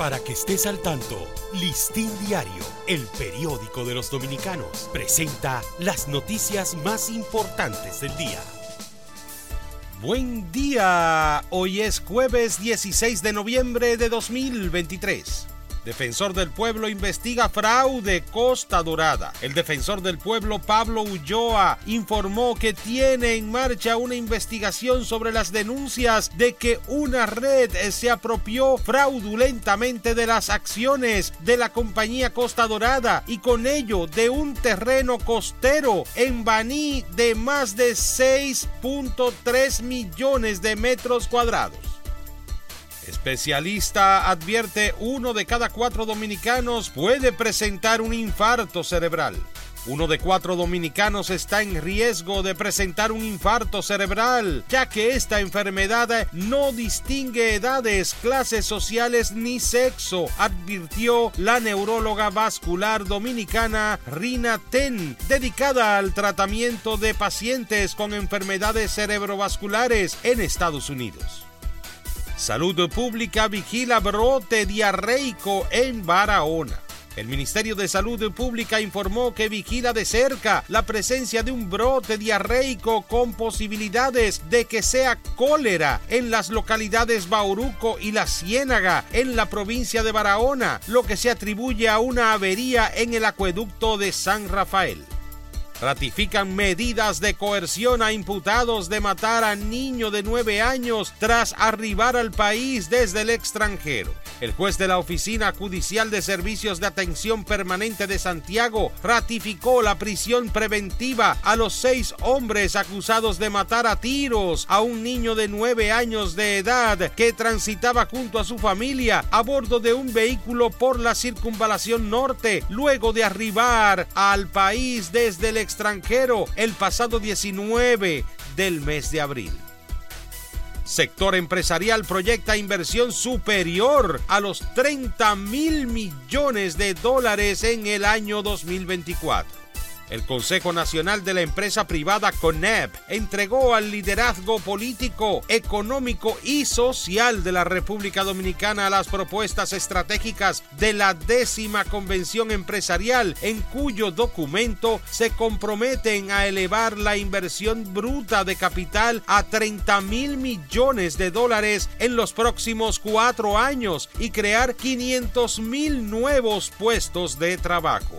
Para que estés al tanto, Listín Diario, el periódico de los dominicanos, presenta las noticias más importantes del día. Buen día, hoy es jueves 16 de noviembre de 2023. Defensor del Pueblo investiga fraude Costa Dorada. El defensor del pueblo Pablo Ulloa informó que tiene en marcha una investigación sobre las denuncias de que una red se apropió fraudulentamente de las acciones de la compañía Costa Dorada y con ello de un terreno costero en Baní de más de 6.3 millones de metros cuadrados. Especialista advierte uno de cada cuatro dominicanos puede presentar un infarto cerebral. Uno de cuatro dominicanos está en riesgo de presentar un infarto cerebral, ya que esta enfermedad no distingue edades, clases sociales ni sexo, advirtió la neuróloga vascular dominicana Rina Ten, dedicada al tratamiento de pacientes con enfermedades cerebrovasculares en Estados Unidos. Salud Pública vigila brote diarreico en Barahona. El Ministerio de Salud Pública informó que vigila de cerca la presencia de un brote diarreico con posibilidades de que sea cólera en las localidades Bauruco y La Ciénaga en la provincia de Barahona, lo que se atribuye a una avería en el acueducto de San Rafael ratifican medidas de coerción a imputados de matar a niño de nueve años tras arribar al país desde el extranjero. El juez de la Oficina Judicial de Servicios de Atención Permanente de Santiago ratificó la prisión preventiva a los seis hombres acusados de matar a tiros a un niño de nueve años de edad que transitaba junto a su familia a bordo de un vehículo por la circunvalación norte luego de arribar al país desde el extranjero el pasado 19 del mes de abril. Sector empresarial proyecta inversión superior a los 30 mil millones de dólares en el año 2024. El Consejo Nacional de la Empresa Privada CONEP entregó al liderazgo político, económico y social de la República Dominicana las propuestas estratégicas de la décima convención empresarial, en cuyo documento se comprometen a elevar la inversión bruta de capital a 30 mil millones de dólares en los próximos cuatro años y crear 500 mil nuevos puestos de trabajo.